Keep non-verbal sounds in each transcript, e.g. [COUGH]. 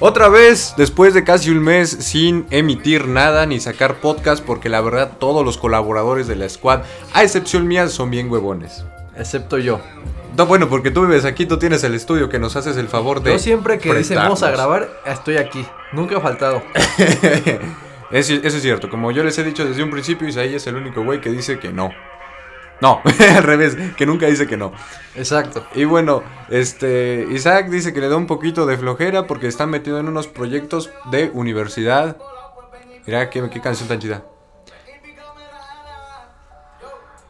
Otra vez, después de casi un mes sin emitir nada ni sacar podcast, porque la verdad todos los colaboradores de la squad, a excepción mía, son bien huevones. Excepto yo. No, bueno, porque tú vives aquí, tú tienes el estudio que nos haces el favor de. Yo siempre que decimos a grabar, estoy aquí. Nunca he faltado. Eso, [LAUGHS] eso es cierto, como yo les he dicho desde un principio, Isaí es el único güey que dice que no. No, [LAUGHS] al revés, que nunca dice que no. Exacto. Y bueno, este Isaac dice que le da un poquito de flojera porque está metido en unos proyectos de universidad. Mira qué, qué canción tan chida.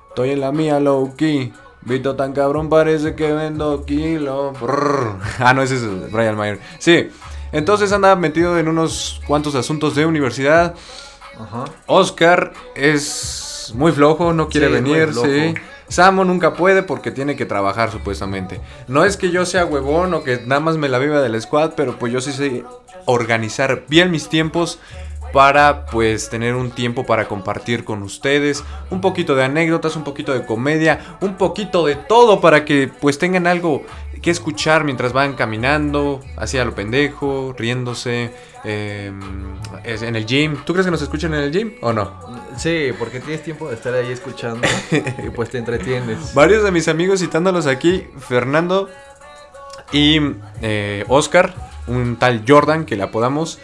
Estoy en la mía low key. Vito tan cabrón parece que vendo kilo. Brrr. [LAUGHS] Ah, no, ese es Brian Mayer. Sí. Entonces anda metido en unos cuantos asuntos de universidad. Ajá. Oscar es muy flojo, no quiere Sí, venir, sí. Samo nunca puede porque tiene que trabajar supuestamente. No es que yo sea huevón o que nada más me la viva de la squad, pero pues yo sí sé organizar bien mis tiempos para pues tener un tiempo para compartir con ustedes, un poquito de anécdotas, un poquito de comedia, un poquito de todo para que pues tengan algo escuchar mientras van caminando, así a lo pendejo, riéndose, eh, es- en el gym. ¿Tú crees que nos escuchan en el gym o no? Sí, porque tienes tiempo de estar ahí escuchando [LAUGHS] y pues te entretienes. Varios de mis amigos citándolos aquí, Fernando y eh, Oscar, un tal Jordan que le apodamos,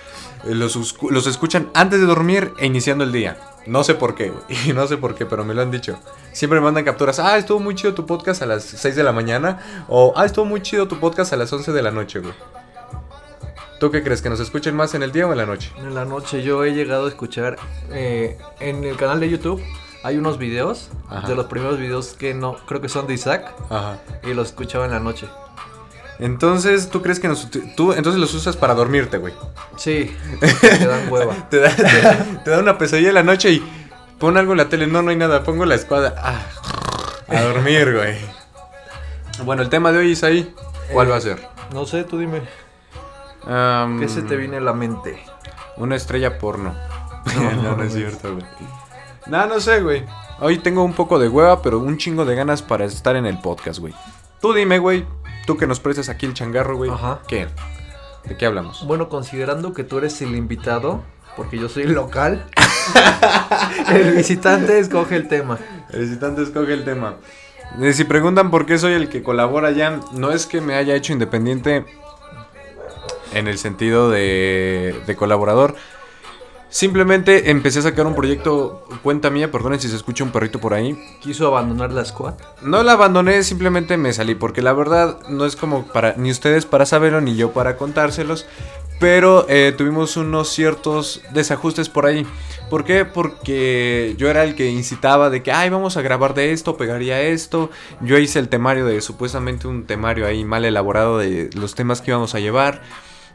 los, uscu- los escuchan antes de dormir e iniciando el día. No sé por qué, güey, [LAUGHS] no sé por qué, pero me lo han dicho. Siempre me mandan capturas, ah, estuvo muy chido tu podcast a las 6 de la mañana, o ah, estuvo muy chido tu podcast a las 11 de la noche, güey. ¿Tú qué crees? ¿Que nos escuchen más en el día o en la noche? En la noche yo he llegado a escuchar eh, en el canal de YouTube hay unos videos Ajá. de los primeros videos que no creo que son de Isaac Ajá. y los escuchaba en la noche. Entonces, ¿tú crees que nos... tú entonces los usas para dormirte, güey? Sí, [LAUGHS] te dan hueva. Te da, te, te da una pesadilla en la noche y pon algo en la tele. No, no hay nada. Pongo la espada. Ah, a dormir, güey. Bueno, el tema de hoy es ahí. ¿Cuál Eh, va a ser? No sé, tú dime. ¿Qué se te viene a la mente? Una estrella porno. [LAUGHS] [LAUGHS] no, no es cierto, güey. No, no sé, güey. Hoy tengo un poco de hueva, pero un chingo de ganas para estar en el podcast, güey. Tú dime, güey. Tú que nos prestas aquí el changarro, güey. Ajá. ¿Qué? ¿De qué hablamos? Bueno, considerando que tú eres el invitado, porque yo soy el local, [LAUGHS] el visitante escoge el tema. El visitante escoge el tema. Eh, Si preguntan por qué soy el que colabora ya, no es que me haya hecho independiente en el sentido de, de colaborador. Simplemente empecé a sacar un proyecto, cuenta mía, perdonen si se escucha un perrito por ahí. Quiso abandonar la squad. No la abandoné, simplemente me salí, porque la verdad no es como para ni ustedes para saberlo, ni yo para contárselos. Pero eh, tuvimos unos ciertos desajustes por ahí. ¿Por qué? Porque yo era el que incitaba de que, ay, vamos a grabar de esto, pegaría esto. Yo hice el temario de supuestamente un temario ahí mal elaborado de los temas que íbamos a llevar.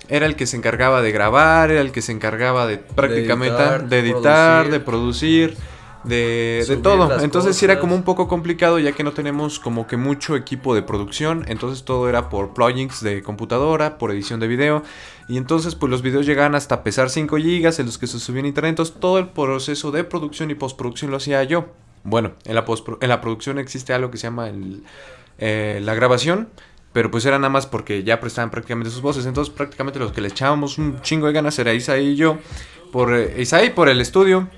Era el que se encargaba de grabar, era el que se encargaba de prácticamente editar, de editar, producir. de producir, de, de todo. Entonces sí era como un poco complicado ya que no tenemos como que mucho equipo de producción. Entonces todo era por plugins de computadora, por edición de video. Y entonces pues los videos llegaban hasta pesar 5 GB en los que se subían internet. Entonces todo el proceso de producción y postproducción lo hacía yo. Bueno, en la, en la producción existe algo que se llama el, eh, la grabación. Pero pues era nada más porque ya prestaban prácticamente sus voces. Entonces prácticamente los que le echábamos un chingo de ganas era Isaí y yo. Por eh, Isaí por el estudio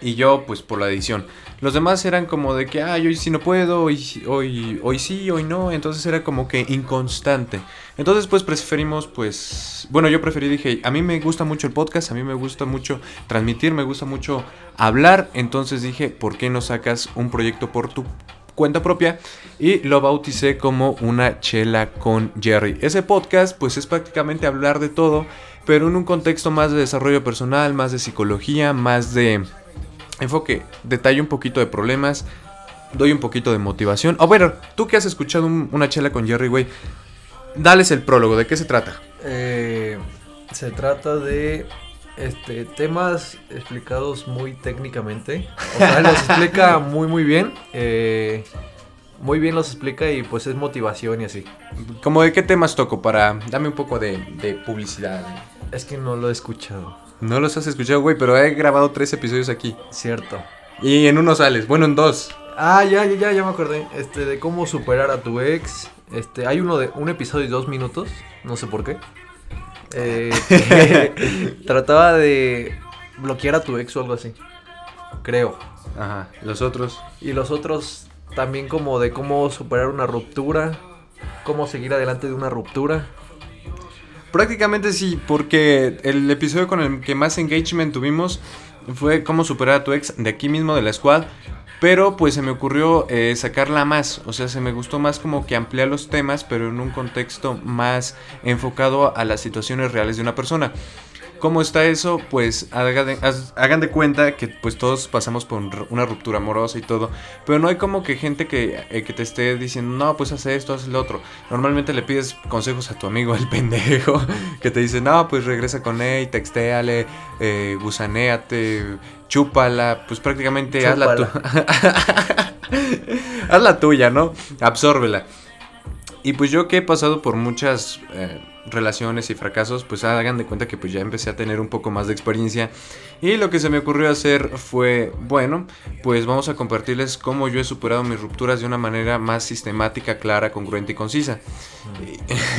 y yo pues por la edición. Los demás eran como de que, ay, hoy sí no puedo, hoy, hoy, hoy sí, hoy no, entonces era como que inconstante. Entonces pues preferimos pues, bueno, yo preferí, dije, a mí me gusta mucho el podcast, a mí me gusta mucho transmitir, me gusta mucho hablar, entonces dije, ¿por qué no sacas un proyecto por tu cuenta propia? Y lo bauticé como una chela con Jerry. Ese podcast pues es prácticamente hablar de todo, pero en un contexto más de desarrollo personal, más de psicología, más de enfoque, detalle un poquito de problemas, doy un poquito de motivación. O bueno, tú que has escuchado un- una chela con Jerry, güey, dales el prólogo, ¿de qué se trata? Eh, se trata de este temas explicados muy técnicamente. O sea, los explica [LAUGHS] muy muy bien. eh, muy bien los explica y pues es motivación y así. Como de qué temas toco para dame un poco de, de publicidad. Es que no lo he escuchado. No los has escuchado, güey, pero he grabado tres episodios aquí. Cierto. Y en uno sales, bueno, en dos. Ah, ya, ya, ya, ya me acordé. Este, de cómo superar a tu ex. Este, hay uno de un episodio de dos minutos. No sé por qué. Eh, que [LAUGHS] trataba de bloquear a tu ex o algo así. Creo. Ajá. Los otros. Y los otros también como de cómo superar una ruptura, cómo seguir adelante de una ruptura. Prácticamente sí, porque el episodio con el que más engagement tuvimos fue cómo superar a tu ex de aquí mismo de la squad. Pero pues se me ocurrió eh, sacarla más, o sea, se me gustó más como que ampliar los temas, pero en un contexto más enfocado a las situaciones reales de una persona. ¿Cómo está eso? Pues hagan de, cuenta que pues todos pasamos por un- una ruptura amorosa y todo, pero no hay como que gente que, eh, que te esté diciendo, no, pues haz esto, haz lo otro. Normalmente le pides consejos a tu amigo, el pendejo, [LAUGHS] que te dice, no, pues regresa con él, textéale, eh, gusanéate, chúpala, pues prácticamente haz la, tu- [LAUGHS] haz la tuya, ¿no? Absórbela. Y pues yo que he pasado por muchas eh, relaciones y fracasos, pues hagan de cuenta que pues ya empecé a tener un poco más de experiencia. Y lo que se me ocurrió hacer fue, bueno, pues vamos a compartirles cómo yo he superado mis rupturas de una manera más sistemática, clara, congruente y concisa.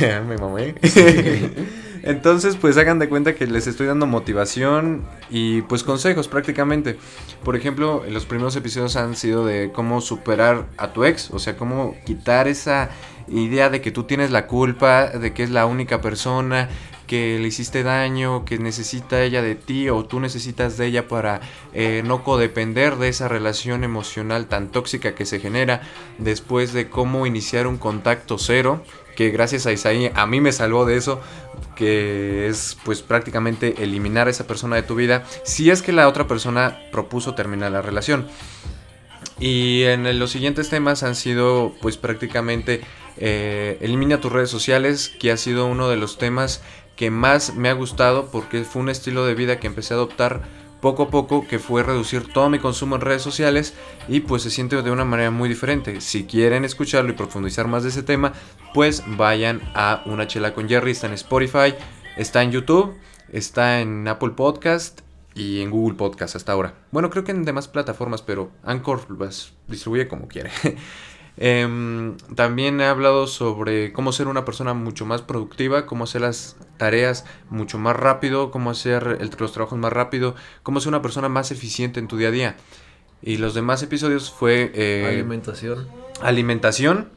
[LAUGHS] Me mamé. [LAUGHS] Entonces, pues hagan de cuenta que les estoy dando motivación y pues consejos prácticamente. Por ejemplo, los primeros episodios han sido de cómo superar a tu ex, o sea, cómo quitar esa idea de que tú tienes la culpa, de que es la única persona que le hiciste daño, que necesita ella de ti o tú necesitas de ella para eh, no codepender de esa relación emocional tan tóxica que se genera después de cómo iniciar un contacto cero, que gracias a Isaí a mí me salvó de eso, que es pues prácticamente eliminar a esa persona de tu vida si es que la otra persona propuso terminar la relación. Y en los siguientes temas han sido pues prácticamente eh, elimina tus redes sociales, que ha sido uno de los temas que más me ha gustado porque fue un estilo de vida que empecé a adoptar poco a poco, que fue reducir todo mi consumo en redes sociales y pues se siente de una manera muy diferente. Si quieren escucharlo y profundizar más de ese tema, pues vayan a Una Chela con Jerry, está en Spotify, está en YouTube, está en Apple Podcast y en Google Podcast hasta ahora. Bueno, creo que en demás plataformas, pero Anchor las distribuye como quiere. [LAUGHS] Em, también he hablado sobre cómo ser una persona mucho más productiva, cómo hacer las tareas mucho más rápido, cómo hacer el- los trabajos más rápido, cómo ser una persona más eficiente en tu día a día. Y los demás episodios fue eh, Alimentación. alimentación,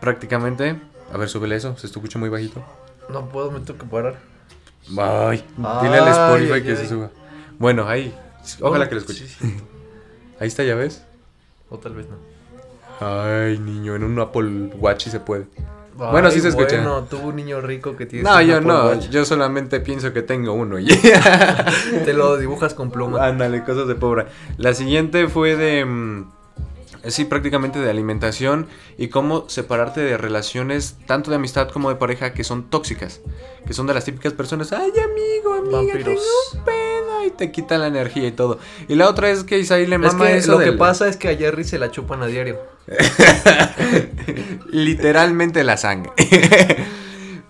prácticamente. A ver, súbele eso, se escucha muy bajito. No puedo, me tengo que parar. Ay, dile al Spotify Ay, que ay, se suba. Bueno, ahí, ojalá Oh, que lo escuche. sí, sí. Ahí está, ya ves. O tal vez no. Ay, niño, en un Apple Watch se puede. Bueno, sí se escucha. Bueno, tú un niño rico que tienes No, yo Apple no, Watch, yo solamente pienso que tengo uno. [LAUGHS] Te lo dibujas con pluma. Ándale, cosas de pobre. La siguiente fue de... mm, Sí, prácticamente de alimentación y cómo separarte de relaciones tanto de amistad como de pareja que son tóxicas, que son de las típicas personas, ay amigo, amiga, Vampiros. tengo un pedo y te quitan la energía y todo. Y la otra es que Isaí le Es mama que eso lo que pasa es que a Jerry se la chupan a diario. [LAUGHS] Literalmente la sangre. [LAUGHS]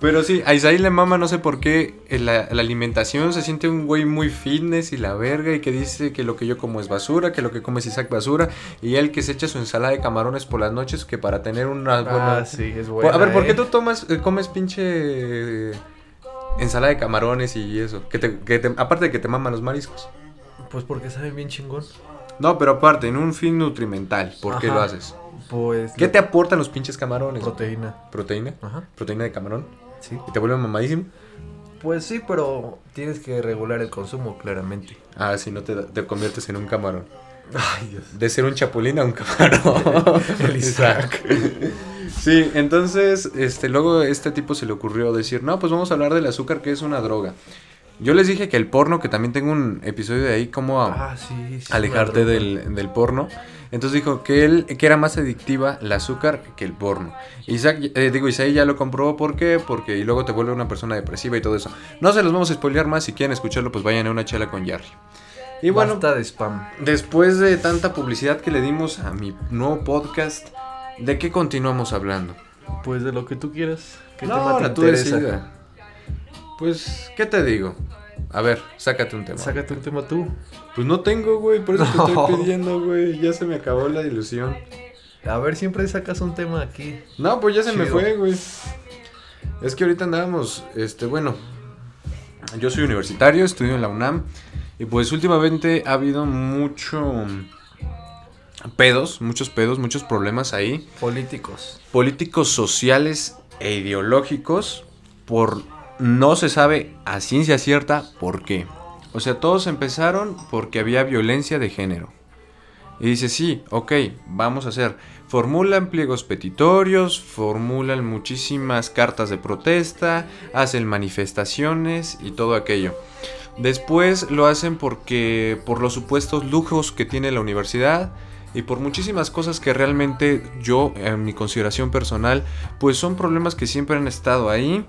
Pero sí, a Isaí le mama, no sé por qué, en la, la alimentación se siente un güey muy fitness y la verga y que dice que lo que yo como es basura, que lo que come es Isaac basura y él que se echa su ensalada de camarones por las noches que para tener una buena... Ah, sí, es bueno. a ver, ¿por qué tú tomas, eh, comes pinche eh, ensalada de camarones y eso? Que te, que te- aparte de que te maman los mariscos. Pues porque saben bien chingón. No, pero aparte, en un fin nutrimental, ¿por qué lo haces? Pues. ¿Qué te aportan los pinches camarones? Proteína. ¿Proteína? Ajá. ¿Proteína de camarón? Sí. ¿Y te vuelve mamadísimo? Pues sí, pero tienes que regular el consumo, claramente. Ah, si no te, te conviertes en un camarón. Ay, Dios. De ser un chapulín a un camarón. [LAUGHS] [LAUGHS] El Isaac. Sí, entonces, este, luego este tipo se le ocurrió decir, no, pues vamos a hablar del azúcar que es una droga. Yo les dije que el porno, que también tengo un episodio de ahí, cómo Ah, sí. sí, alejarte del, del porno. Entonces dijo que él que era más adictiva el azúcar que el porno. Isaac, eh, digo, Isaí ya lo comprobó, ¿por qué? Porque y luego te vuelve una persona depresiva y todo eso. No se los vamos a spoilear más, si quieren escucharlo, pues vayan a una chela con Jerry. Y bueno, Basta de spam. después de tanta publicidad que le dimos a mi nuevo podcast, ¿de qué continuamos hablando? Pues de lo que tú quieras. ¿Qué no, tema te tú. Pues, ¿qué te digo? A ver, sácate un tema. Sácate un tema tú. Pues no tengo, güey, por eso te estoy [LAUGHS] pidiendo, güey. Ya se me acabó la ilusión. A ver, siempre sacas un tema aquí. No, pues ya se me fue, güey. Es que ahorita andábamos, este, bueno, yo soy universitario, estudio en la UNAM y pues últimamente ha habido mucho pedos, muchos pedos, muchos problemas ahí. Políticos. Políticos sociales e ideológicos por no se sabe a ciencia cierta por qué. O sea, todos empezaron porque había violencia de género. Y dice, sí, ok, vamos a hacer. Formulan pliegos petitorios, formulan muchísimas cartas de protesta, hacen manifestaciones y todo aquello. Después lo hacen porque por los supuestos lujos que tiene la universidad y por muchísimas cosas que realmente yo, en mi consideración personal, pues son problemas que siempre han estado ahí.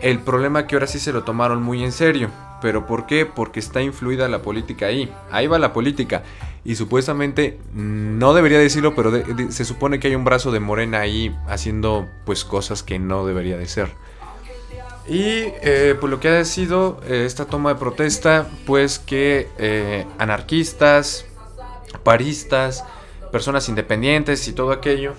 El problema que ahora sí se lo tomaron muy en serio. ¿Pero por qué? Porque está influida la política ahí. Ahí va la política. Y supuestamente, no debería decirlo, pero se supone que hay un brazo de Morena ahí haciendo pues cosas que no debería de ser. Y eh, pues lo que ha sido eh, esta toma de protesta, pues que eh, anarquistas, paristas, personas independientes y todo aquello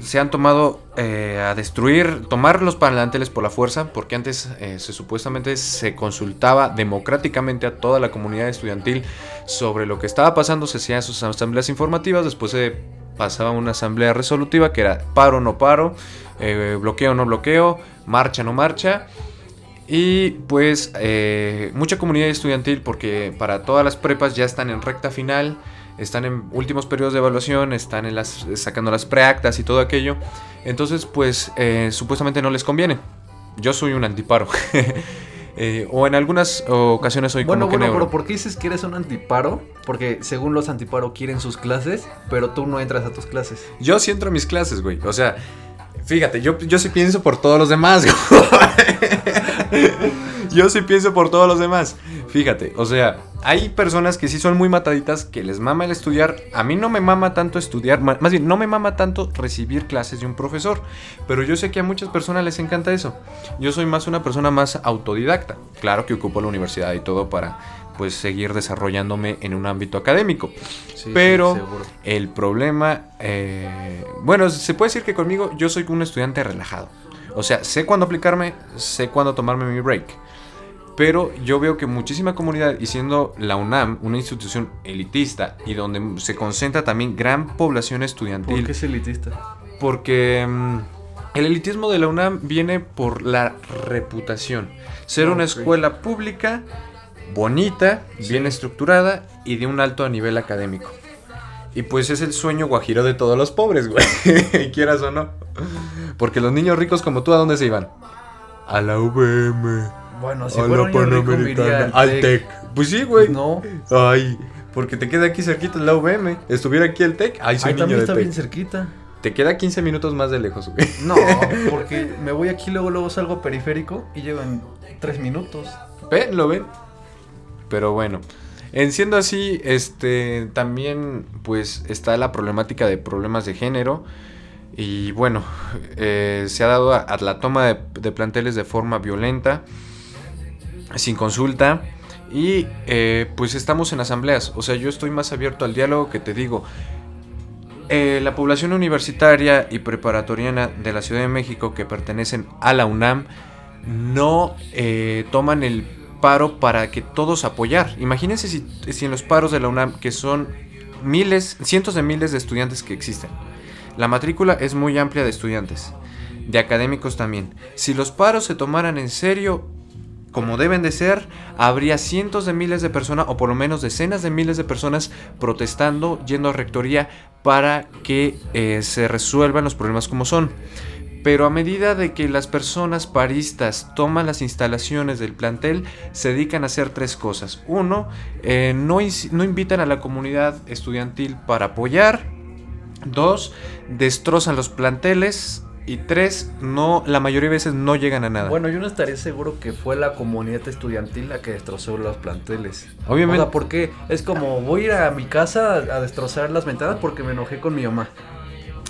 se han tomado eh, a destruir, tomar los palanteles por la fuerza, porque antes eh, se supuestamente se consultaba democráticamente a toda la comunidad estudiantil sobre lo que estaba pasando, se hacían sus asambleas informativas, después se pasaba una asamblea resolutiva que era paro no paro, eh, bloqueo no bloqueo, marcha no marcha. Y pues mucha comunidad estudiantil porque para todas las prepas ya están en recta final están en últimos periodos de evaluación, están en las, sacando las preactas y todo aquello. Entonces, pues eh, supuestamente no les conviene. Yo soy un antiparo. [LAUGHS] Eh, o en algunas ocasiones soy bueno, como bueno, pero ¿por qué dices que eres un antiparo? Porque según los antiparo quieren sus clases, pero tú no entras a tus clases. Yo sí entro a mis clases, güey. O sea, fíjate, yo, yo sí pienso por todos los demás, [LAUGHS] [LAUGHS] yo sí pienso por todos los demás. Fíjate, o sea, hay personas que sí son muy mataditas, que les mama el estudiar. A mí no me mama tanto estudiar, más bien, no me mama tanto recibir clases de un profesor. Pero yo sé que a muchas personas les encanta eso. Yo soy más una persona más autodidacta. Claro que ocupo la universidad y todo para pues seguir desarrollándome en un ámbito académico. Pero el problema, eh, bueno, se puede decir que conmigo yo soy un estudiante relajado. O sea, sé cuándo aplicarme, sé cuándo tomarme mi break. Pero yo veo que muchísima comunidad, y siendo la UNAM una institución elitista y donde se concentra también gran población estudiantil. ¿Por qué es elitista? Porque mm, el elitismo de la UNAM viene por la reputación. Ser una escuela pública, bonita, bien estructurada y de un alto nivel académico. Y pues es el sueño guajiro de todos los pobres, güey. [LAUGHS] Quieras o no. Porque los niños ricos como tú, ¿a dónde se iban? A la UVM. Bueno, si fuera Panamericana. Al TEC. Pues sí, güey. No. Ay, porque te queda aquí cerquita la UVM. Estuviera aquí el TEC. Ay, soy Ahí también está bien cerquita. Te queda 15 minutos más de lejos, güey. [LAUGHS] No, porque me voy aquí, luego, luego salgo periférico y llego en 3 minutos. ¿Ven? ¿Lo ven? Pero bueno. En siendo así, este, también pues está la problemática de problemas de género. Y bueno, eh, se ha dado a, la toma de planteles de forma violenta sin consulta. Y eh, pues estamos en asambleas. O sea, yo estoy más abierto al diálogo que te digo. Eh, la población universitaria y preparatoriana de la Ciudad de México que pertenecen a la UNAM no eh, toman el paro para que todos apoyar. Imagínense si, si en los paros de la UNAM, que son miles, cientos de miles de estudiantes que existen. La matrícula es muy amplia de estudiantes, de académicos también. Si los paros se tomaran en serio, como deben de ser, habría cientos de miles de personas, o por lo menos decenas de miles de personas protestando, yendo a rectoría para que eh, se resuelvan los problemas como son. Pero a medida de que las personas paristas toman las instalaciones del plantel, se dedican a hacer tres cosas. Uno, eh, no, no invitan a la comunidad estudiantil para apoyar. Dos, destrozan los planteles y tres, no, la mayoría de veces no llegan a nada. Bueno, yo no estaría seguro que fue la comunidad estudiantil la que destrozó los planteles. Obviamente. O sea, porque es como voy a ir a mi casa a destrozar las ventanas porque me enojé con mi mamá.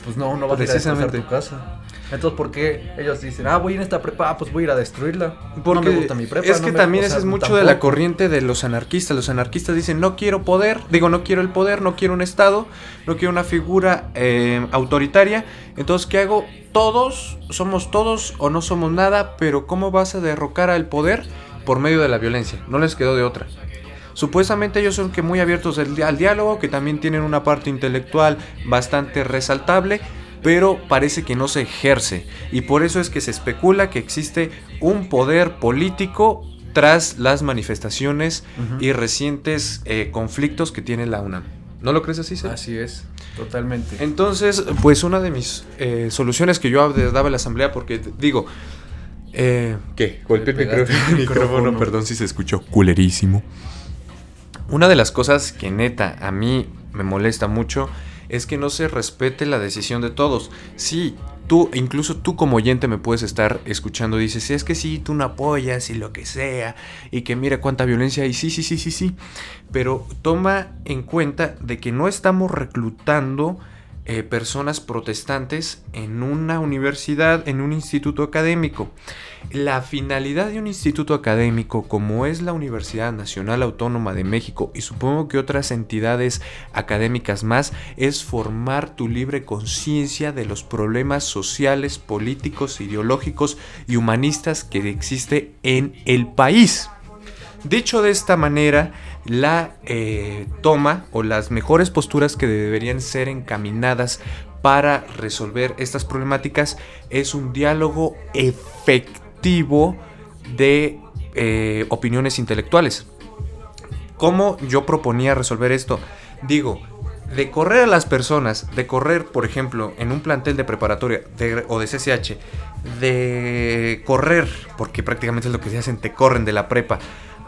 Pues no, no vas a ir a destrozar tu casa. Entonces, ¿por qué ellos dicen, ah, voy en esta prepa, ah, pues voy a ir a destruirla? Porque no me gusta mi prepa. es no que me- también ese es mucho de la corriente de los anarquistas. Los anarquistas dicen, no quiero poder, digo, no quiero el poder, no quiero un Estado, no quiero una figura eh, autoritaria. Entonces, ¿qué hago? Todos, somos todos o no somos nada, pero ¿cómo vas a derrocar al poder? Por medio de la violencia. No les quedó de otra. Supuestamente ellos son que muy abiertos al, di- al diálogo, que también tienen una parte intelectual bastante resaltable, pero parece que no se ejerce. Y por eso es que se especula que existe un poder político tras las manifestaciones y recientes eh, conflictos que tiene la UNAM. ¿No lo crees así, Seth? Así es, totalmente. Entonces, pues una de mis eh, soluciones que yo ab- daba en la asamblea, porque digo, eh, ¿qué? Golpeé el [LAUGHS] micrófono, micrófono. perdón si se escuchó culerísimo. Una de las cosas que neta a mí me molesta mucho es que no se respete la decisión de todos. Sí, tú, incluso tú como oyente me puedes estar escuchando dices, es que sí, tú no apoyas y lo que sea, y que mira cuánta violencia hay, sí, sí, sí, sí, sí, pero toma en cuenta de que no estamos reclutando eh, personas protestantes en una universidad, en un instituto académico. La finalidad de un instituto académico como es la Universidad Nacional Autónoma de México y supongo que otras entidades académicas más es formar tu libre conciencia de los problemas sociales, políticos, ideológicos y humanistas que existe en el país. Dicho de esta manera, la eh, toma o las mejores posturas que deberían ser encaminadas para resolver estas problemáticas es un diálogo efectivo de eh, opiniones intelectuales. ¿Cómo yo proponía resolver esto? Digo, de correr a las personas, de correr, por ejemplo, en un plantel de preparatoria de- o de CCH, de correr, porque prácticamente es lo que se hacen, te corren de la prepa,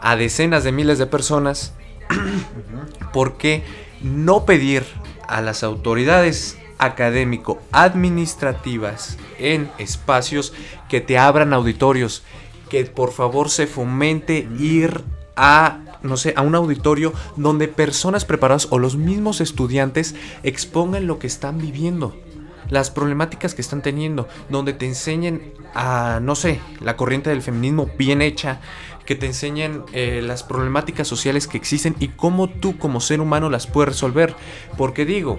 a decenas de miles de personas, [CLEARS THROAT] ¿por qué no pedir a las autoridades académico administrativas en espacios que te abran auditorios, que por favor se fomente ir a no sé, a un auditorio donde personas preparadas o los mismos estudiantes expongan lo que están viviendo, las problemáticas que están teniendo, donde te enseñen a, no sé, la corriente del feminismo bien hecha, que te enseñen eh, las problemáticas sociales que existen y cómo tú como ser humano las puedes resolver. Porque digo,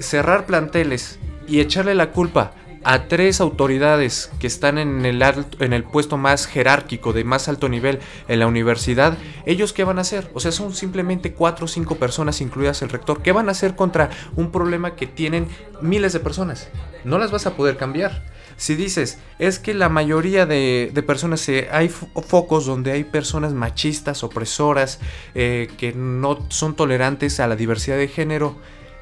cerrar planteles y echarle la culpa a tres autoridades que están en el, alto- en el puesto más jerárquico, de más alto nivel en la universidad, ¿ellos qué van a hacer? O sea, son simplemente cuatro o cinco personas, incluidas el rector. ¿Qué van a hacer contra un problema que tienen miles de personas? No las vas a poder cambiar. Si dices, es que la mayoría de, de personas, eh, hay fo- focos donde hay personas machistas, opresoras, eh, que no son tolerantes a la diversidad de género,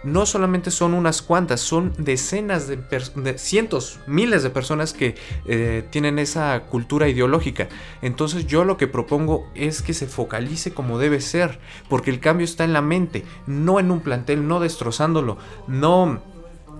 no solamente son unas cuantas, son decenas de, de cientos, miles de personas que eh, tienen esa cultura ideológica. Entonces yo lo que propongo es que se focalice como debe ser, porque el cambio está en la mente, no en un plantel, no destrozándolo, no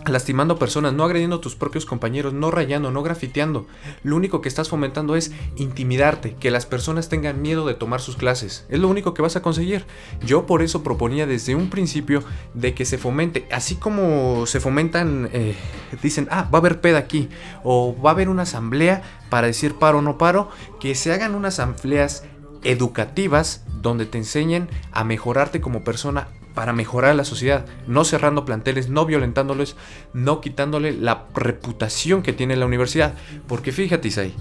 lastimando personas, no agrediendo a tus propios compañeros, no rayando, no grafiteando. Lo único que estás fomentando es intimidarte, que las personas tengan miedo de tomar sus clases. Es lo único que vas a conseguir. Yo por eso proponía desde un principio de que se fomente, así como se fomentan, eh, dicen, ah, va a haber peda aquí, o va a haber una asamblea para decir paro o no paro, que se hagan unas asambleas educativas donde te enseñen a mejorarte como persona para mejorar la sociedad, no cerrando planteles, no violentándoles, no quitándole la reputación que tiene la universidad. Porque fíjate, Isai,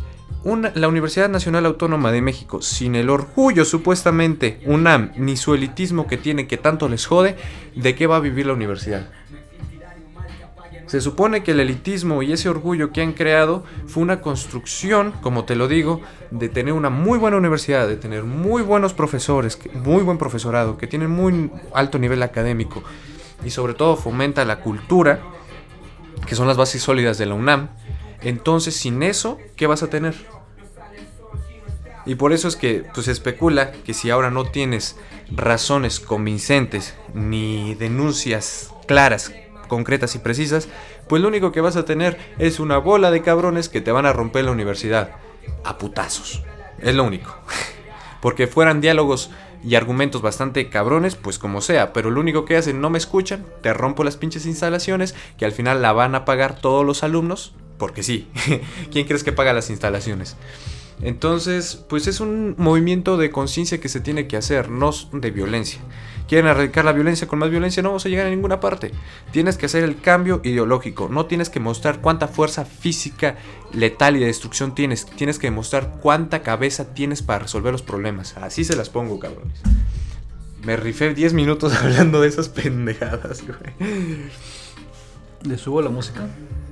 una- la Universidad Nacional Autónoma de México, sin el orgullo supuestamente, UNAM, ni su elitismo que tiene que tanto les jode, ¿de qué va a vivir la universidad? Se supone que el elitismo y ese orgullo que han creado fue una construcción, como te lo digo, de tener una muy buena universidad, de tener muy buenos profesores, muy buen profesorado, que tienen muy alto nivel académico y sobre todo fomenta la cultura, que son las bases sólidas de la UNAM. Entonces, sin eso, ¿qué vas a tener? Y por eso es que pues, se especula que si ahora no tienes razones convincentes ni denuncias claras, concretas y precisas, pues lo único que vas a tener es una bola de cabrones que te van a romper la universidad a putazos. Es lo único. [LAUGHS] Porque fueran diálogos y argumentos bastante cabrones, pues como sea, pero lo único que hacen no me escuchan, te rompo las pinches instalaciones que al final la van a pagar todos los alumnos porque sí. [LAUGHS] ¿Quién crees que paga las instalaciones? Entonces, pues es un movimiento de conciencia que se tiene que hacer, no de violencia. ¿Quieren erradicar la violencia con más violencia? No vamos a llegar a ninguna parte. Tienes que hacer el cambio ideológico. No tienes que mostrar cuánta fuerza física, letal y de destrucción tienes. Tienes que demostrar cuánta cabeza tienes para resolver los problemas. Así se las pongo, cabrones. Me rifé 10 minutos [LAUGHS] hablando de esas pendejadas, güey. ¿Le subo la música?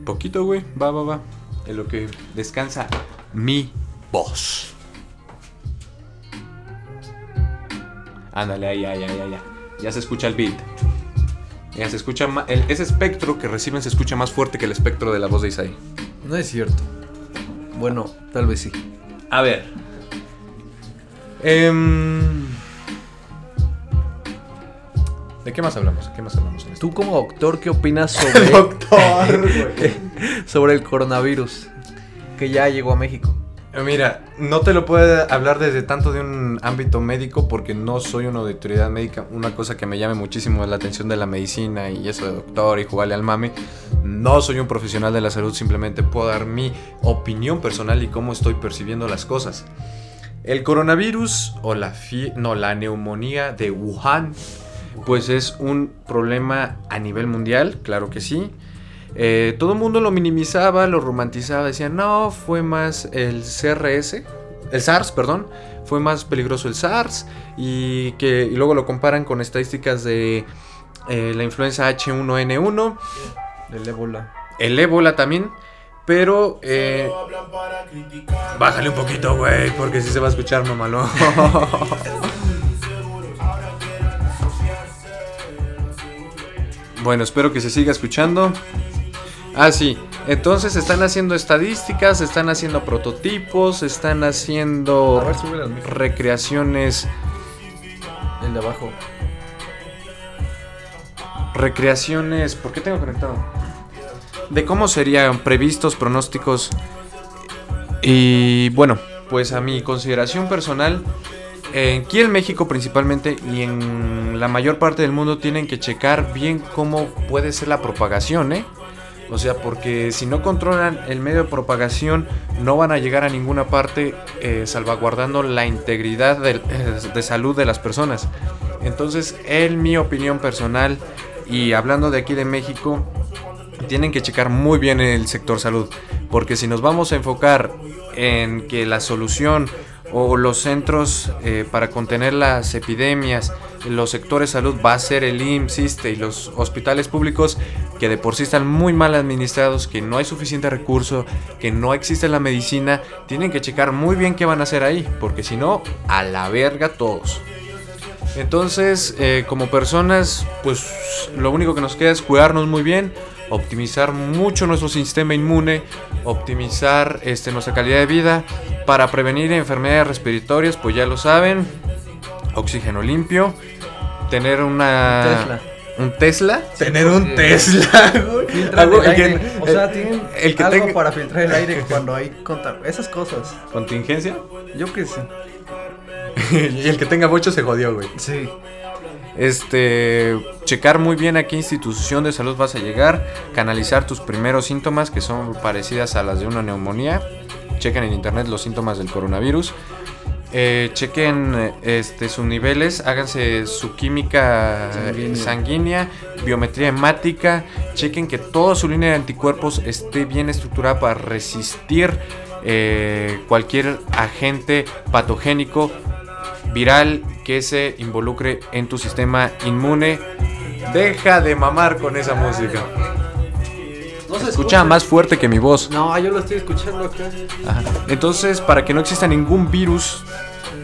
Poquito, güey. Va, va, va. En lo que descansa mi voz. Ándale, ahí, ahí, ahí, ahí. Ya se escucha el beat. Ya se escucha más. ese espectro que reciben se escucha más fuerte que el espectro de la voz de Isaí. No es cierto. Bueno, tal vez sí. A ver. Eh, ¿De qué más hablamos? ¿Qué más hablamos en esto? Tú como doctor, ¿qué opinas [LAUGHS] sobre, doctor, [LAUGHS] sobre el coronavirus que ya llegó a México? Mira, no te lo puedo hablar desde tanto de un ámbito médico porque no soy una autoridad médica. Una cosa que me llame muchísimo la atención de la medicina y eso de doctor y jugarle al mame. No soy un profesional de la salud, simplemente puedo dar mi opinión personal y cómo estoy percibiendo las cosas. El coronavirus o la, no, la neumonía de Wuhan, pues es un problema a nivel mundial, claro que sí. Eh, todo el mundo lo minimizaba, lo romantizaba, decía, no, fue más el CRS, el SARS, perdón, fue más peligroso el SARS y que luego lo comparan con estadísticas de eh, la influenza H1N1, el ébola. El ébola también. Pero, eh, bájale un poquito, güey, porque si se va a escuchar malo. [LAUGHS] [LAUGHS] bueno, espero que se siga escuchando. Ah, sí. Entonces están haciendo estadísticas, están haciendo prototipos, están haciendo recreaciones. El de abajo. Recreaciones. ¿Por qué tengo conectado? De cómo serían previstos pronósticos. Y bueno, pues a mi consideración personal, aquí en México principalmente y en la mayor parte del mundo tienen que checar bien cómo puede ser la propagación, ¿eh? O sea, porque si no controlan el medio de propagación, no van a llegar a ninguna parte eh, salvaguardando la integridad de, de, salud de las personas. Entonces, en mi opinión personal, y hablando de aquí de México, tienen que checar muy bien el sector salud. Porque si nos vamos a enfocar en que la solución o los centros eh, para contener las epidemias, los sectores salud va a ser el IMSS y los hospitales públicos que de por sí están muy mal administrados, que no hay suficiente recurso, que no existe la medicina, tienen que checar muy bien qué van a hacer ahí, porque si no, a la verga todos. Entonces, eh, como personas, pues lo único que nos queda es cuidarnos muy bien, optimizar mucho nuestro sistema inmune, optimizar este, nuestra calidad de vida para prevenir enfermedades respiratorias, pues ya lo saben, oxígeno limpio, tener una... Tesla. ¿Un Tesla? Tener un Tesla, [LAUGHS] o sea, tienen el que algo para filtrar el aire [LAUGHS] cuando hay esas cosas. ¿Contingencia? Yo que sí. [LAUGHS] y el que tenga mucho se jodió, güey. Sí. Este, checar muy bien a qué institución de salud vas a llegar, canalizar tus primeros síntomas que son parecidas a las de una neumonía. Chequen en internet los síntomas del coronavirus. Eh, chequen este, sus niveles, háganse su química sanguínea. biometría hemática, chequen que toda su línea de anticuerpos esté bien estructurada para resistir eh, cualquier agente patogénico viral que se involucre en tu sistema inmune. Deja de mamar con esa música. No se escucha más fuerte que mi voz. No, yo lo estoy escuchando acá. Entonces, para que no exista ningún virus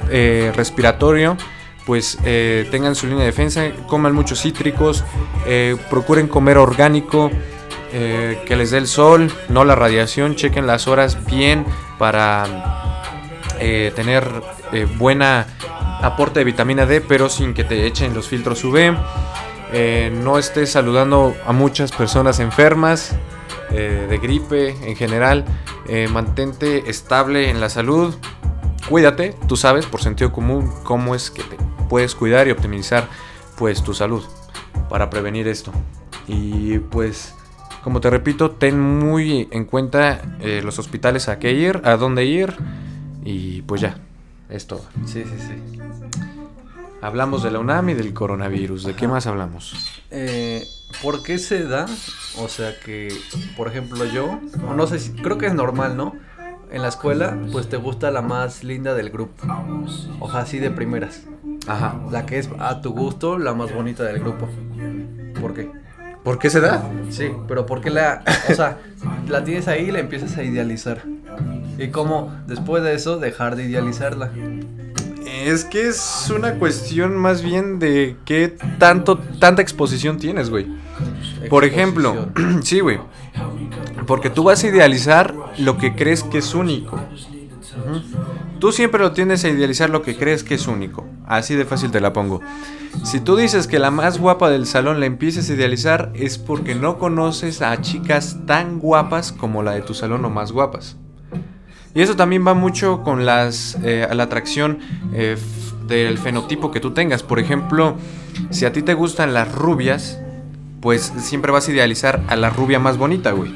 eh, respiratorio, pues eh, tengan su línea de defensa, coman muchos cítricos, eh, procuren comer orgánico, que les dé el sol, no la radiación, chequen las horas bien para tener buena aporte de vitamina D, pero sin que te echen los filtros UV. Eh, no estés saludando a muchas personas enfermas eh, de gripe en general. Eh, mantente estable en la salud. Cuídate, tú sabes por sentido común cómo es que te puedes cuidar y optimizar pues tu salud para prevenir esto. Y pues como te repito, ten muy en cuenta los hospitales a qué ir, a dónde ir y pues ya, es todo. Sí, sí, sí. Hablamos de la UNAM y del coronavirus. ¿De qué más hablamos? Eh, ¿Por qué se da? O sea que, por ejemplo, yo, o no sé si, creo que es normal, ¿no? En la escuela, pues te gusta la más linda del grupo. O sea, así de primeras. Ajá. La que es a tu gusto, la más bonita del grupo. ¿Por qué? ¿Por qué se da? Sí, pero ¿por qué la, o sea, la tienes ahí y la empiezas a idealizar? ¿Y cómo después de eso dejar de idealizarla? Es que es una cuestión más bien de qué tanto, tanta exposición tienes, güey. Por ejemplo, [CLEARS THROAT] sí, güey. Porque tú vas a idealizar lo que crees que es único. Tú siempre lo tienes a idealizar lo que crees que es único. Así de fácil te la pongo. Si tú dices que la más guapa del salón la empieces a idealizar es porque no conoces a chicas tan guapas como la de tu salón o más guapas. Y eso también va mucho con las, eh, a la atracción eh, del fenotipo que tú tengas. Por ejemplo, si a ti te gustan las rubias, pues siempre vas a idealizar a la rubia más bonita, güey.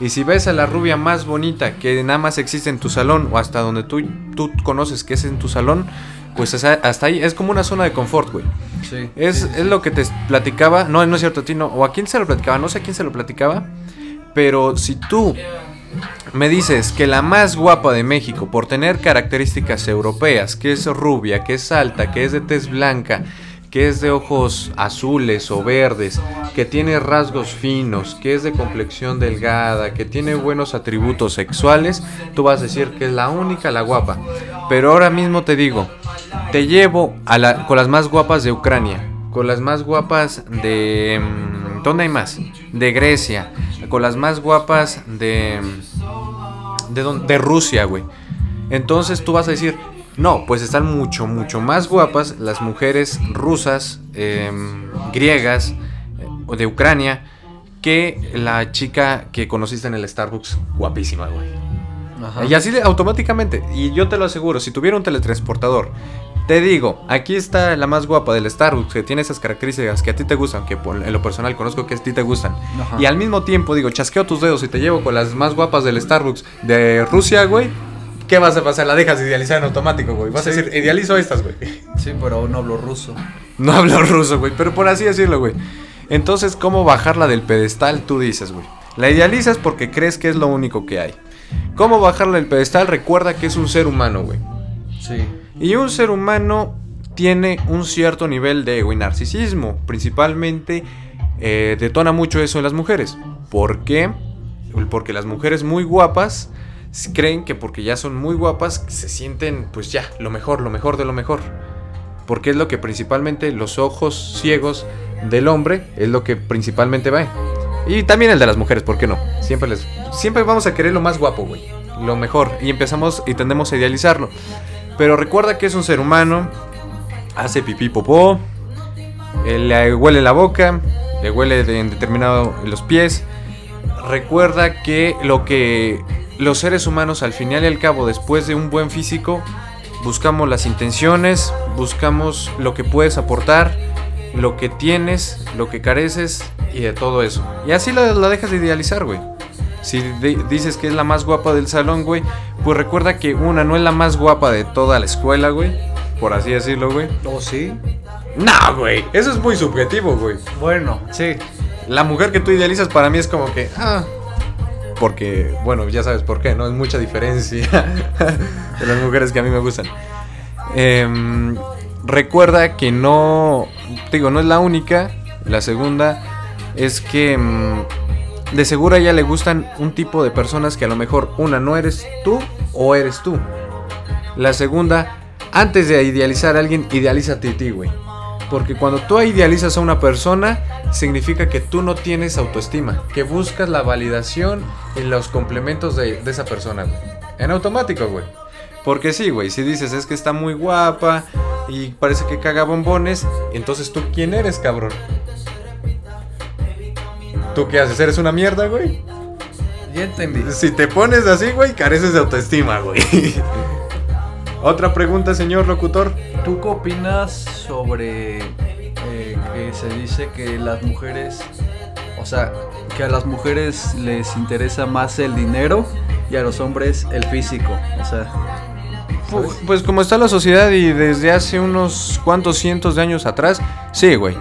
Y si ves a la rubia más bonita que nada más existe en tu salón o hasta donde tú, tú conoces que es en tu salón, pues hasta ahí es como una zona de confort, güey. Sí. Es, sí, sí, es lo que te platicaba, no, no es cierto, a ti no, o a quién se lo platicaba, no sé a quién se lo platicaba, pero si tú me dices que la más guapa de México, por tener características europeas, que es rubia, que es alta, que es de tez blanca, que es de ojos azules o verdes, que tiene rasgos finos, que es de complexión delgada, que tiene buenos atributos sexuales, tú vas a decir que es la única, la guapa. Pero ahora mismo te digo, te llevo con las más guapas de Ucrania, con las más guapas de... mm, ¿Dónde hay más? De Grecia, con las más guapas de... De, dónde- de Rusia, güey. Entonces tú vas a decir, no, pues están mucho, mucho más guapas las mujeres rusas, em, griegas, eh, o de Ucrania, que la chica que conociste en el Starbucks, guapísima, güey. Ajá. Y así automáticamente, y yo te lo aseguro, si tuviera un teletransportador, te digo, aquí está la más guapa del Starbucks, que tiene esas características que a ti te gustan, que por- en lo personal conozco que a ti te gustan. Ajá. Y al mismo tiempo, digo, chasqueo tus dedos y te llevo con las más guapas del Starbucks de Rusia, güey. ¿Qué vas a pasar? La dejas de idealizar en automático, güey. Vas a decir, idealizo estas, güey. [LAUGHS] Sí, pero aún no hablo ruso. No hablo ruso, güey, pero por así decirlo, güey. Entonces, ¿cómo bajarla del pedestal? Tú dices, güey. La idealizas porque crees que es lo único que hay. ¿Cómo bajarla del pedestal? Recuerda que es un ser humano, güey. Sí. Y un ser humano tiene un cierto nivel de ego y narcisismo. Principalmente eh, detona mucho eso en las mujeres. ¿Por qué? Porque las mujeres muy guapas creen que porque ya son muy guapas se sienten pues ya lo mejor, lo mejor de lo mejor. Porque es lo que principalmente los ojos ciegos del hombre es lo que principalmente va. Y también el de las mujeres, ¿por qué no? Siempre les siempre vamos a querer lo más guapo, güey. Lo mejor y empezamos y tendemos a idealizarlo. Pero recuerda que es un ser humano, hace pipí popó, eh, le huele la boca, le huele en determinado los pies. Recuerda que lo que los seres humanos al final y al cabo, después de un buen físico, buscamos las intenciones, buscamos lo que puedes aportar, lo que tienes, lo que careces y de todo eso. Y así la, la dejas de idealizar, güey. Si dices que es la más guapa del salón, güey, pues recuerda que una no es la más guapa de toda la escuela, güey. Por así decirlo, güey. ¿O sí? No, güey. Eso es muy subjetivo, güey. Bueno, sí. La mujer que tú idealizas para mí es como que... Ah, porque, bueno, ya sabes por qué, ¿no? Es mucha diferencia [LAUGHS] de las mujeres que a mí me gustan. Em, recuerda que no... te Digo, no es la única. La segunda es que... de seguro a ella le gustan un tipo de personas que a lo mejor una no eres tú o eres tú. La segunda, antes de idealizar a alguien, idealízate a ti, güey. Porque cuando tú idealizas a una persona, significa que tú no tienes autoestima, que buscas la validación y los complementos de, de esa persona, güey. En automático, güey. Porque sí, güey, si dices es que está muy guapa y parece que caga bombones, entonces tú quién eres, cabrón. ¿Tú qué haces? ¿Eres una mierda, güey? Ya entendí. Si te pones así, güey, careces de autoestima, güey. [LAUGHS] Otra pregunta, señor locutor. ¿Tú qué opinas sobre eh, que se dice que las mujeres, o sea, que a las mujeres les interesa más el dinero y a los hombres el físico. O sea, Pu- Pues como está la sociedad y desde hace unos cuantos cientos de años atrás, sí, güey.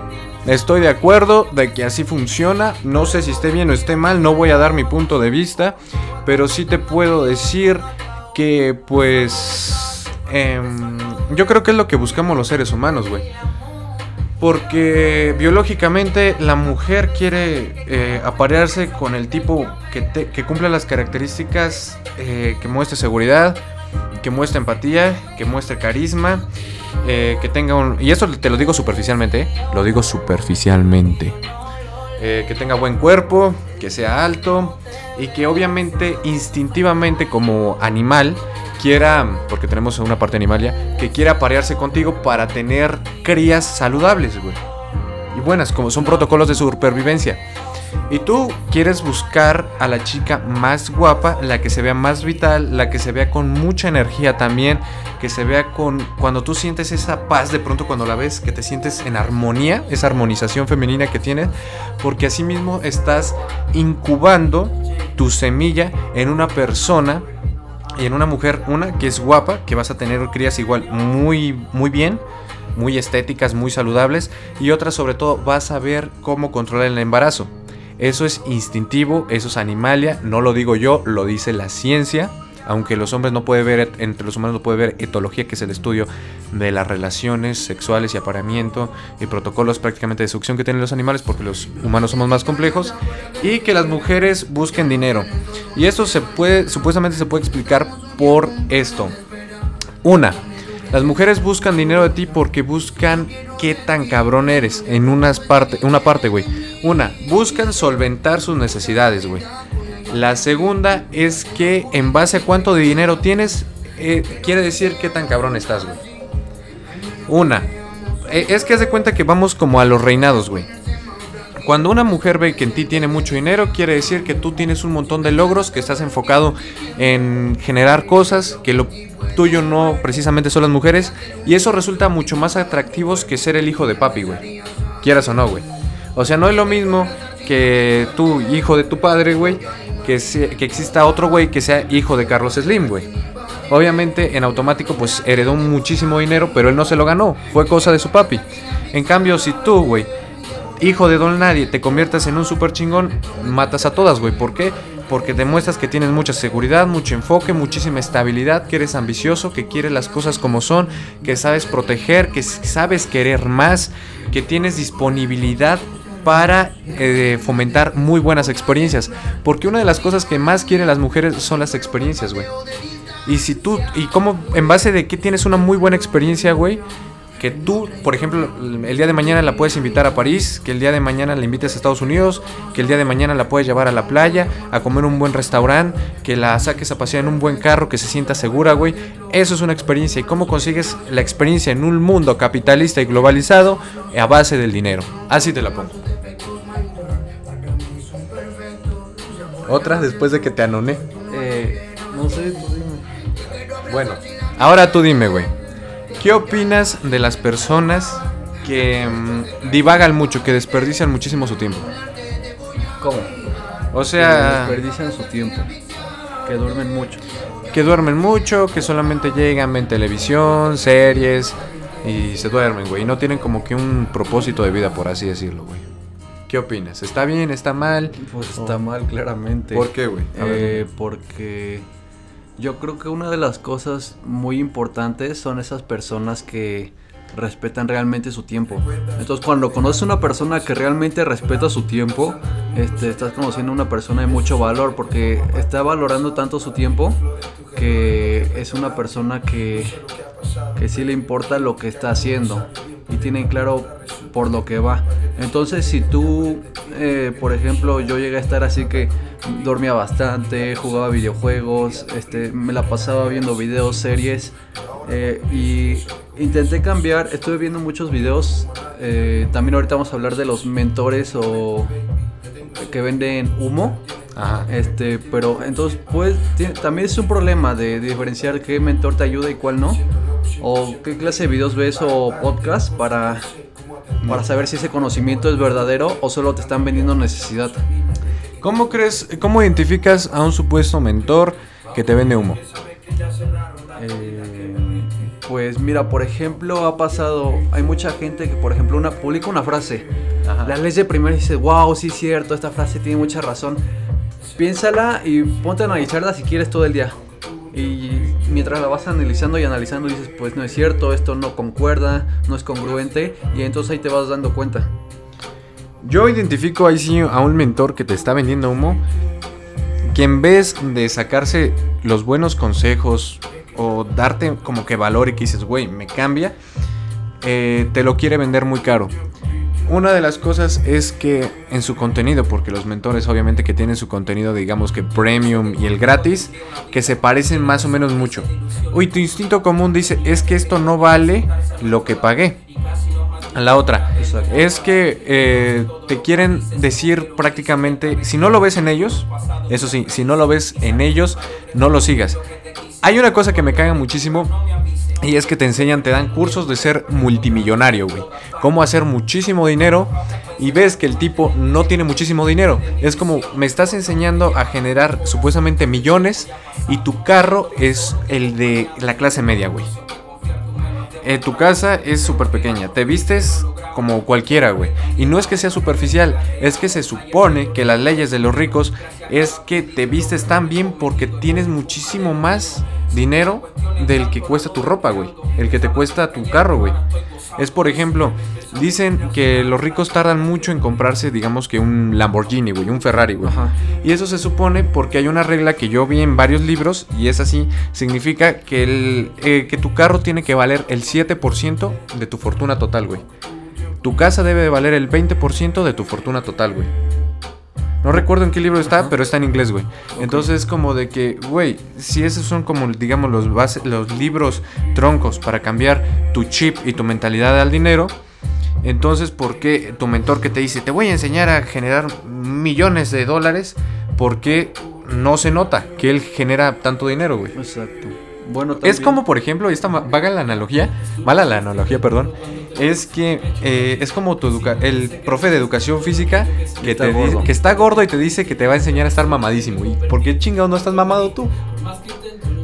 Estoy de acuerdo de que así funciona. No sé si esté bien o esté mal, no voy a dar mi punto de vista. Pero sí te puedo decir que, pues. em, yo creo que es lo que buscamos los seres humanos, güey. Porque biológicamente la mujer quiere eh, aparearse con el tipo que, te- que cumpla las características eh, que muestre seguridad, que muestre empatía, que muestre carisma, eh, que tenga un... Y esto te lo digo superficialmente, ¿eh? lo digo superficialmente. Eh, que tenga buen cuerpo, que sea alto y que obviamente instintivamente como animal quiera, porque tenemos una parte animalia, que quiera aparearse contigo para tener crías saludables, güey. Y buenas, como son protocolos de supervivencia. Y tú quieres buscar a la chica más guapa, la que se vea más vital, la que se vea con mucha energía también, que se vea con cuando tú sientes esa paz de pronto cuando la ves, que te sientes en armonía, esa armonización femenina que tienes, porque así mismo estás incubando tu semilla en una persona y en una mujer, una que es guapa, que vas a tener crías igual muy muy bien, muy estéticas, muy saludables y otra sobre todo vas a ver cómo controlar el embarazo. Eso es instintivo, eso es animalia, no lo digo yo, lo dice la ciencia. Aunque los hombres no pueden ver, entre los humanos no puede ver etología, que es el estudio de las relaciones sexuales y apareamiento y protocolos prácticamente de succión que tienen los animales, porque los humanos somos más complejos, y que las mujeres busquen dinero. Y esto se puede, supuestamente se puede explicar por esto. Una, las mujeres buscan dinero de ti porque buscan qué tan cabrón eres en unas parte, una parte, güey. Una, buscan solventar sus necesidades, güey. La segunda es que en base a cuánto de dinero tienes, eh, quiere decir qué tan cabrón estás, güey. Una, eh, es que haz de cuenta que vamos como a los reinados, güey. Cuando una mujer ve que en ti tiene mucho dinero, quiere decir que tú tienes un montón de logros, que estás enfocado en generar cosas, que lo tuyo no precisamente son las mujeres, y eso resulta mucho más atractivos que ser el hijo de papi, güey. Quieras o no, güey. O sea, no es lo mismo que tú, hijo de tu padre, güey, que, que exista otro güey que sea hijo de Carlos Slim, güey. Obviamente en automático pues heredó muchísimo dinero, pero él no se lo ganó, fue cosa de su papi. En cambio, si tú, güey, hijo de Don Nadie, te conviertas en un super chingón, matas a todas, güey. ¿Por qué? Porque demuestras que tienes mucha seguridad, mucho enfoque, muchísima estabilidad, que eres ambicioso, que quieres las cosas como son, que sabes proteger, que sabes querer más, que tienes disponibilidad para eh, fomentar muy buenas experiencias. Porque una de las cosas que más quieren las mujeres son las experiencias, güey. Y si tú, y cómo, en base de que tienes una muy buena experiencia, güey, que tú, por ejemplo, el día de mañana la puedes invitar a París, que el día de mañana la invites a Estados Unidos, que el día de mañana la puedes llevar a la playa, a comer un buen restaurante, que la saques a pasear en un buen carro, que se sienta segura, güey. Eso es una experiencia. ¿Y cómo consigues la experiencia en un mundo capitalista y globalizado a base del dinero? Así te la pongo. Otra después de que te anoné. eh, no sé, tú dime. Bueno, ahora tú dime, güey. ¿Qué opinas de las personas que mm, divagan mucho, que desperdician muchísimo su tiempo? ¿Cómo? O Que sea, desperdician su tiempo, que duermen mucho. que duermen mucho, que solamente llegan, ven televisión, series y se duermen, güey. Y no tienen como que un propósito de vida, por así decirlo, güey. ¿Qué opinas? ¿Está bien? ¿Está mal? Pues está mal, claramente. ¿Por qué, güey? Eh, porque yo creo que una de las cosas muy importantes son esas personas que respetan realmente su tiempo. Entonces, cuando conoces a una persona que realmente respeta su tiempo, este, estás conociendo a una persona de mucho valor porque está valorando tanto su tiempo que es una persona que, que sí le importa lo que está haciendo y tiene claro por lo que va. Entonces, si tú, eh, por ejemplo, yo llegué a estar así que dormía bastante, jugaba videojuegos, este, me la pasaba viendo videos, series eh, y intenté cambiar. Estuve viendo muchos videos. eh, también ahorita vamos a hablar de los mentores o que venden humo. Ajá. Este, pero entonces, pues, también es un problema de diferenciar qué mentor te ayuda y cuál no. O qué clase de videos ves o podcast para, para saber si ese conocimiento es verdadero o solo te están vendiendo necesidad. ¿Cómo crees, cómo identificas a un supuesto mentor que te vende humo? Eh, pues mira, por ejemplo, ha pasado, hay mucha gente que, por ejemplo, una, publica una frase, Ajá. la lees de primero y dices, wow, sí es cierto, esta frase tiene mucha razón. Piénsala y ponte a analizarla si quieres todo el día. Y mientras la vas analizando y analizando dices, pues no es cierto, esto no concuerda, no es congruente, y entonces ahí te vas dando cuenta. Yo identifico ahí sí a un mentor que te está vendiendo humo, que en vez de sacarse los buenos consejos o darte como que valor y que dices, güey, me cambia, eh, te lo quiere vender muy caro. Una de las cosas es que en su contenido, porque los mentores obviamente que tienen su contenido, digamos que premium y el gratis, que se parecen más o menos mucho. Uy, tu instinto común dice, es que esto no vale lo que pagué. La otra Exacto. es que eh, te quieren decir prácticamente, si no lo ves en ellos, eso sí, si no lo ves en ellos, no lo sigas. Hay una cosa que me caga muchísimo y es que te enseñan, te dan cursos de ser multimillonario, güey. Cómo hacer muchísimo dinero y ves que el tipo no tiene muchísimo dinero. Es como me estás enseñando a generar supuestamente millones y tu carro es el de la clase media, güey. Eh, tu casa es súper pequeña, te vistes como cualquiera, güey. Y no es que sea superficial, es que se supone que las leyes de los ricos es que te vistes tan bien porque tienes muchísimo más dinero del que cuesta tu ropa, güey. El que te cuesta tu carro, güey. Es por ejemplo, dicen que los ricos tardan mucho en comprarse, digamos que un Lamborghini, güey, un Ferrari, güey. Y eso se supone porque hay una regla que yo vi en varios libros y es así. Significa que, el, eh, que tu carro tiene que valer el 7% de tu fortuna total, güey. Tu casa debe de valer el 20% de tu fortuna total, güey. No recuerdo en qué libro está, Ajá. pero está en inglés, güey. Entonces es como de que, güey, si esos son como, digamos, los, base- los libros troncos para cambiar tu chip y tu mentalidad al dinero, entonces, ¿por qué tu mentor que te dice, te voy a enseñar a generar millones de dólares, por qué no se nota que él genera tanto dinero, güey? Exacto. Bueno, Es como, por ejemplo, y esta vaga la analogía, mala la analogía, perdón, es que eh, es como tu educa el profe de educación física que, Está te gordo. que está gordo y te dice que te va a enseñar a estar mamadísimo. ¿Y por qué chingados no estás mamado tú?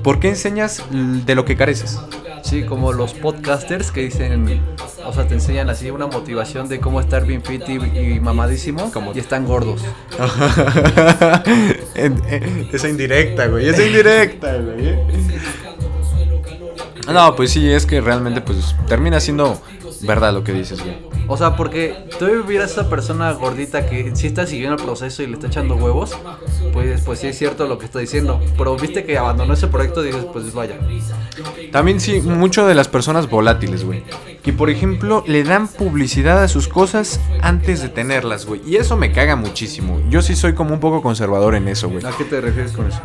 ¿Por qué enseñas de lo que careces? Sí, como los podcasters que dicen, o sea, te enseñan así una motivación de cómo estar bien fit y, y mamadísimo Como- y están gordos. [LAUGHS] En- esa indirecta, güey. Esa [LAUGHS] indirecta, güey. ¿eh? No, pues sí, es que realmente pues termina siendo verdad lo que dices, güey. O sea, porque tú vieras a esa persona gordita que sí está siguiendo el proceso y le está echando huevos, pues, pues sí es cierto lo que está diciendo. Pero viste que abandonó ese proyecto y dices, pues vaya. También sí, mucho de las personas volátiles, güey. Que por ejemplo le dan publicidad a sus cosas antes de tenerlas, güey. Y eso me caga muchísimo. Yo sí soy como un poco conservador en eso, güey. ¿A qué te refieres con eso?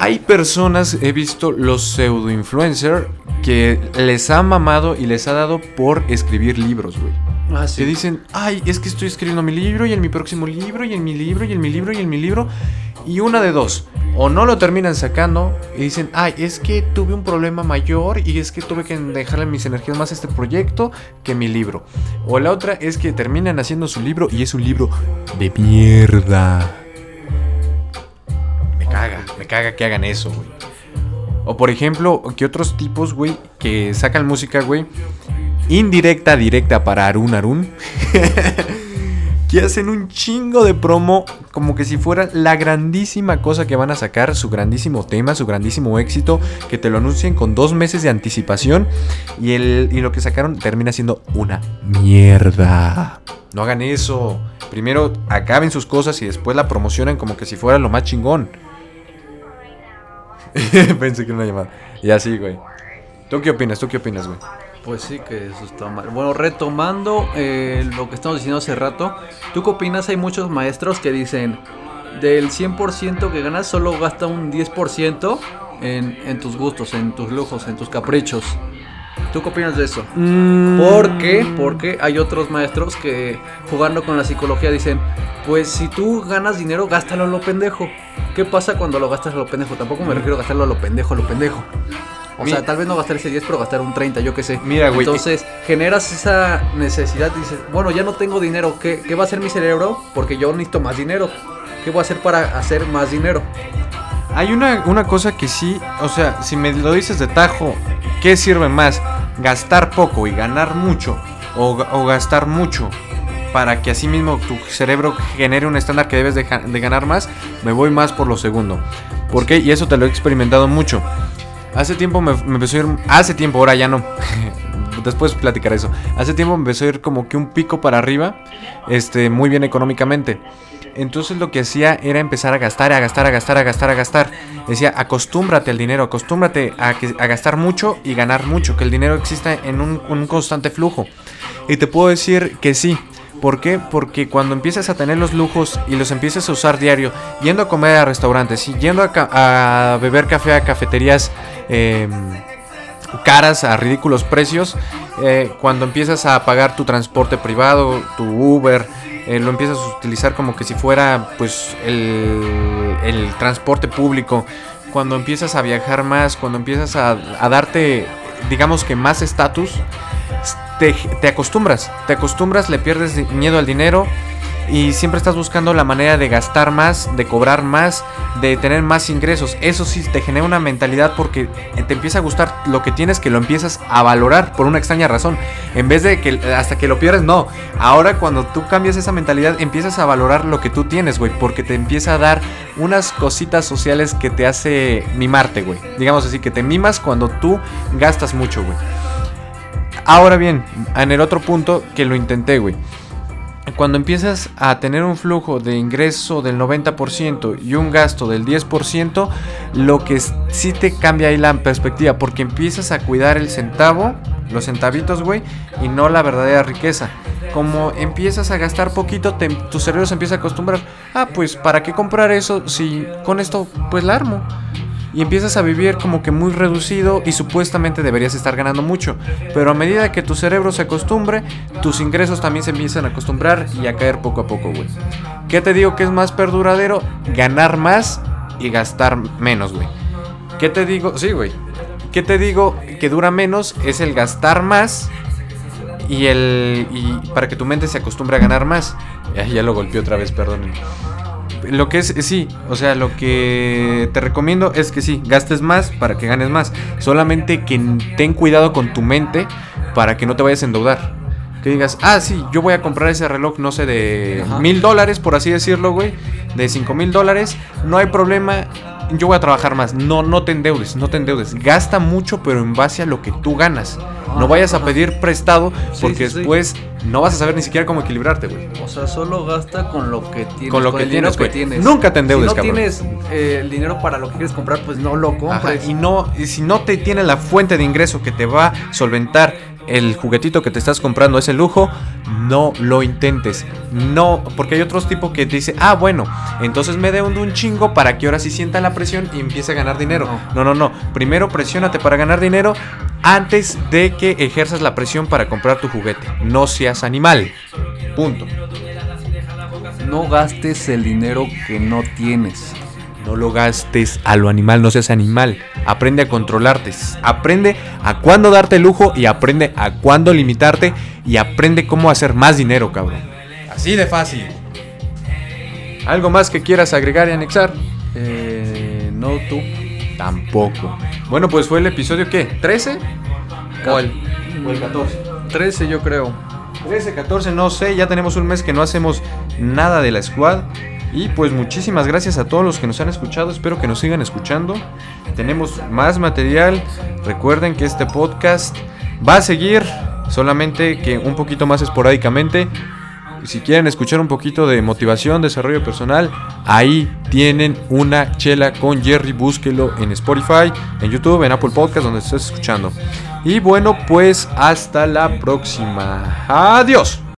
Hay personas, he visto los pseudo influencer que les ha mamado y les ha dado por escribir libros, güey. Ah, Que dicen, ay, es que estoy escribiendo mi libro y en mi próximo libro y en mi libro y en mi libro y en mi libro. Y una de dos, o no lo terminan sacando y dicen, ay, es que tuve un problema mayor y es que tuve que dejarle mis energías más a este proyecto que mi libro. O la otra es que terminan haciendo su libro y es un libro de mierda. Me caga, me caga que hagan eso, güey. O por ejemplo, que otros tipos, güey, que sacan música, güey, indirecta, directa para Arun Arun. [LAUGHS] que hacen un chingo de promo como que si fuera la grandísima cosa que van a sacar, su grandísimo tema, su grandísimo éxito, que te lo anuncien con dos meses de anticipación y, el, y lo que sacaron termina siendo una mierda. No hagan eso. Primero acaben sus cosas y después la promocionan como que si fuera lo más chingón. [LAUGHS] Pensé que era una llamada. Y así, güey. ¿Tú qué opinas? ¿Tú qué opinas, güey? Pues sí, que eso está mal. Bueno, retomando eh, lo que estamos diciendo hace rato, ¿tú qué opinas? Hay muchos maestros que dicen, del 100% que ganas, solo gasta un 10% en, en tus gustos, en tus lujos, en tus caprichos. ¿Tú qué opinas de eso? ¿Por qué? Porque hay otros maestros que jugando con la psicología dicen, pues si tú ganas dinero, gástalo a lo pendejo. ¿Qué pasa cuando lo gastas a lo pendejo? Tampoco me refiero a gastarlo a lo pendejo, a lo pendejo. O sea, tal vez no gastar ese 10, pero gastar un 30, yo qué sé. Mira, güey, Entonces, generas esa necesidad, dices, bueno, ya no tengo dinero, ¿qué, qué va a hacer mi cerebro? Porque yo necesito más dinero. ¿Qué voy a hacer para hacer más dinero? Hay una, una cosa que sí, o sea, si me lo dices de tajo, ¿qué sirve más? ¿Gastar poco y ganar mucho? ¿O, o gastar mucho para que así mismo tu cerebro genere un estándar que debes de, de ganar más? Me voy más por lo segundo. ¿Por qué? Y eso te lo he experimentado mucho. Hace tiempo me, empezó a ir. Hace tiempo, ahora ya no. [LAUGHS] Después platicaré eso. Hace tiempo me empezó a ir como que un pico para arriba. Este, muy bien económicamente. Entonces lo que hacía era empezar a gastar, a gastar, a gastar, a gastar, a gastar. Decía, acostúmbrate al dinero, acostúmbrate a, gastar mucho y ganar mucho, que el dinero exista en un constante flujo. Y te puedo decir que sí. ¿Por qué? Porque cuando empiezas a tener los lujos y los empiezas a usar diario, yendo a comer a restaurantes y yendo a, beber café a cafeterías em, caras a ridículos precios, eh, cuando empiezas a pagar tu transporte privado, tu Uber, eh, lo empiezas a utilizar como que si fuera pues el, el transporte público, cuando empiezas a viajar más, cuando empiezas a, a darte digamos que más estatus, te, acostumbras, te acostumbras, le pierdes miedo al dinero y siempre estás buscando la manera de gastar más, de cobrar más, de tener más ingresos. Eso sí te genera una mentalidad porque te empieza a gustar lo que tienes, que lo empiezas a valorar por una extraña razón. En vez de que hasta que lo pierdes, no. Ahora cuando tú cambias esa mentalidad, empiezas a valorar lo que tú tienes, güey, porque te empieza a dar unas cositas sociales que te hace mimarte, güey. Digamos así, que te mimas cuando tú gastas mucho, güey. Ahora bien, en el otro punto que lo intenté, güey. Cuando empiezas a tener un flujo de ingreso del 90% y un gasto del 10%, lo que sí te cambia ahí la perspectiva, porque empiezas a cuidar el centavo, los centavitos, güey, y no la verdadera riqueza. Como empiezas a gastar poquito, te- tu cerebro se empieza a acostumbrar. Ah, pues, ¿para qué comprar eso si con esto, pues, la armo? Y empiezas a vivir como que muy reducido y supuestamente deberías estar ganando mucho. Pero a medida que tu cerebro se acostumbre, tus ingresos también se empiezan a acostumbrar y a caer poco a poco, güey. ¿Qué te digo que es más perduradero? Ganar más y gastar menos, güey. ¿Qué te digo? Sí, güey. ¿Qué te digo que dura menos? Es el gastar más y el y para que tu mente se acostumbre a ganar más. Ya, ya lo golpeé otra vez, perdón. Lo que es, sí, o sea, lo que te recomiendo es que sí, gastes más para que ganes más. Solamente que ten cuidado con tu mente para que no te vayas a endeudar. Que digas, ah, sí, yo voy a comprar ese reloj, no sé, de mil dólares, por así decirlo, güey. De cinco mil dólares. No hay problema, yo voy a trabajar más. No, no te endeudes, no te endeudes. Gasta mucho, pero en base a lo que tú ganas. No vayas a pedir prestado, porque sí, sí. después no vas a saber ni siquiera cómo equilibrarte, güey. O sea, solo gasta con lo que tienes. Con lo que el tienes. Nunca te endeudes, Si no cabrón. tienes eh, el dinero para lo que quieres comprar, pues no lo Ajá, compres. y no, y si no te tiene la fuente de ingreso que te va a solventar el juguetito que te estás comprando, ese lujo, no lo intentes. No, porque hay otros tipos que te dicen, ah, bueno, entonces me dé un, un chingo para que ahora sí sienta la presión y empiece a ganar dinero. No, no, no. Primero presiónate para ganar dinero antes de que ejerzas la presión para comprar tu juguete. No seas animal. Punto. No gastes el dinero que no tienes. No lo gastes a lo animal, no seas animal. Aprende a controlarte. Aprende a cuándo darte lujo y aprende a cuándo limitarte y aprende cómo hacer más dinero, cabrón. Así de fácil. ¿Algo más que quieras agregar y anexar? Eh, no tú. Tampoco. Bueno, pues fue el episodio ¿qué? ¿13? O el, o el 14. 13 yo creo. 13, 14, no sé, ya tenemos un mes que no hacemos nada de la squad. Y pues muchísimas gracias a todos los que nos han escuchado, espero que nos sigan escuchando. Tenemos más material, recuerden que este podcast va a seguir, solamente que un poquito más esporádicamente. Si quieren escuchar un poquito de motivación, desarrollo personal, ahí tienen una chela con Jerry, búsquelo en Spotify, en YouTube, en Apple Podcast, donde estés escuchando. Y bueno, pues hasta la próxima. Adiós.